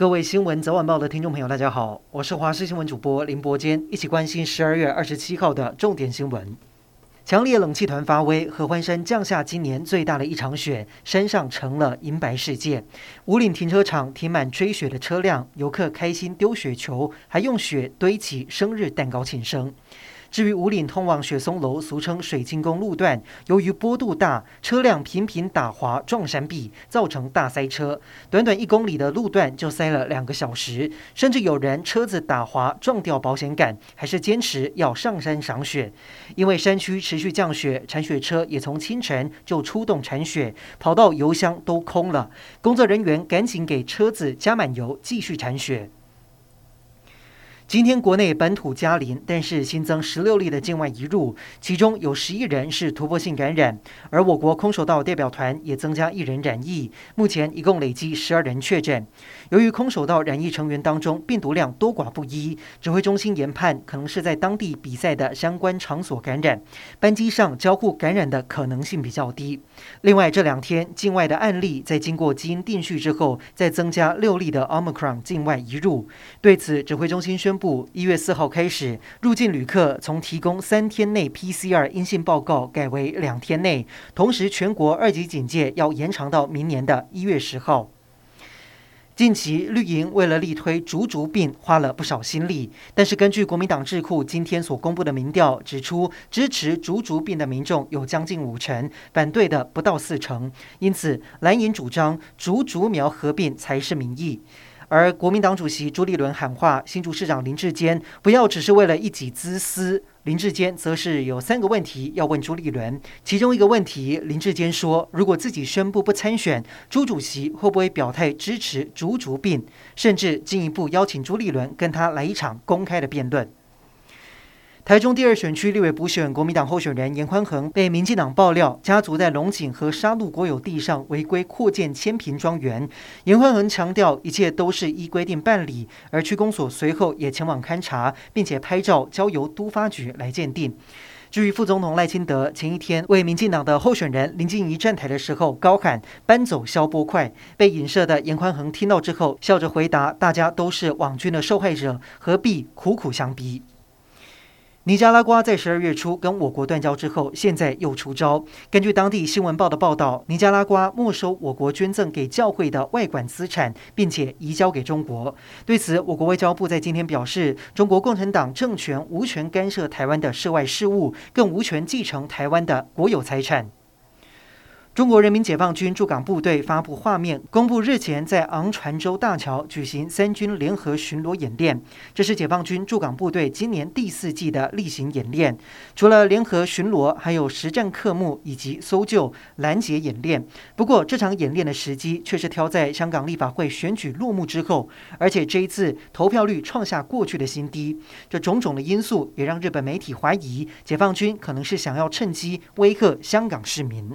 各位新闻早晚报的听众朋友，大家好，我是华视新闻主播林伯坚，一起关心十二月二十七号的重点新闻。强烈冷气团发威，合欢山降下今年最大的一场雪，山上成了银白世界。五岭停车场停满追雪的车辆，游客开心丢雪球，还用雪堆起生日蛋糕庆生。至于五岭通往雪松楼（俗称水晶宫）路段，由于坡度大，车辆频频打滑撞山壁，造成大塞车。短短一公里的路段就塞了两个小时，甚至有人车子打滑撞掉保险杆，还是坚持要上山赏雪。因为山区持续降雪，铲雪车也从清晨就出动铲雪，跑到油箱都空了，工作人员赶紧给车子加满油，继续铲雪。今天国内本土加零，但是新增十六例的境外移入，其中有十一人是突破性感染，而我国空手道代表团也增加一人染疫，目前一共累计十二人确诊。由于空手道染疫成员当中病毒量多寡不一，指挥中心研判可能是在当地比赛的相关场所感染，班机上交互感染的可能性比较低。另外这两天境外的案例在经过基因定序之后，再增加六例的 Omicron 境外移入，对此指挥中心宣布布。部一月四号开始，入境旅客从提供三天内 PCR 阴性报告改为两天内，同时全国二级警戒要延长到明年的一月十号。近期绿营为了力推“竹竹并”，花了不少心力，但是根据国民党智库今天所公布的民调指出，支持“竹竹并”的民众有将近五成，反对的不到四成，因此蓝营主张“竹竹苗合并”才是民意。而国民党主席朱立伦喊话新竹市长林志坚，不要只是为了一己之私。林志坚则是有三个问题要问朱立伦，其中一个问题，林志坚说，如果自己宣布不参选，朱主席会不会表态支持竹竹病，甚至进一步邀请朱立伦跟他来一场公开的辩论。台中第二选区立委补选，国民党候选人严宽恒被民进党爆料，家族在龙井和沙鹿国有地上违规扩建千坪庄园。严宽恒强调，一切都是依规定办理，而区公所随后也前往勘查，并且拍照交由都发局来鉴定。至于副总统赖清德前一天为民进党的候选人林静怡站台的时候，高喊搬走消波块，被影射的严宽恒听到之后，笑着回答：“大家都是网军的受害者，何必苦苦相逼？”尼加拉瓜在十二月初跟我国断交之后，现在又出招。根据当地新闻报的报道，尼加拉瓜没收我国捐赠给教会的外管资产，并且移交给中国。对此，我国外交部在今天表示，中国共产党政权无权干涉台湾的涉外事务，更无权继承台湾的国有财产。中国人民解放军驻港部队发布画面，公布日前在昂船洲大桥举行三军联合巡逻演练。这是解放军驻港部队今年第四季的例行演练。除了联合巡逻，还有实战科目以及搜救、拦截演练。不过，这场演练的时机却是挑在香港立法会选举落幕之后，而且这一次投票率创下过去的新低。这种种的因素也让日本媒体怀疑，解放军可能是想要趁机威吓香港市民。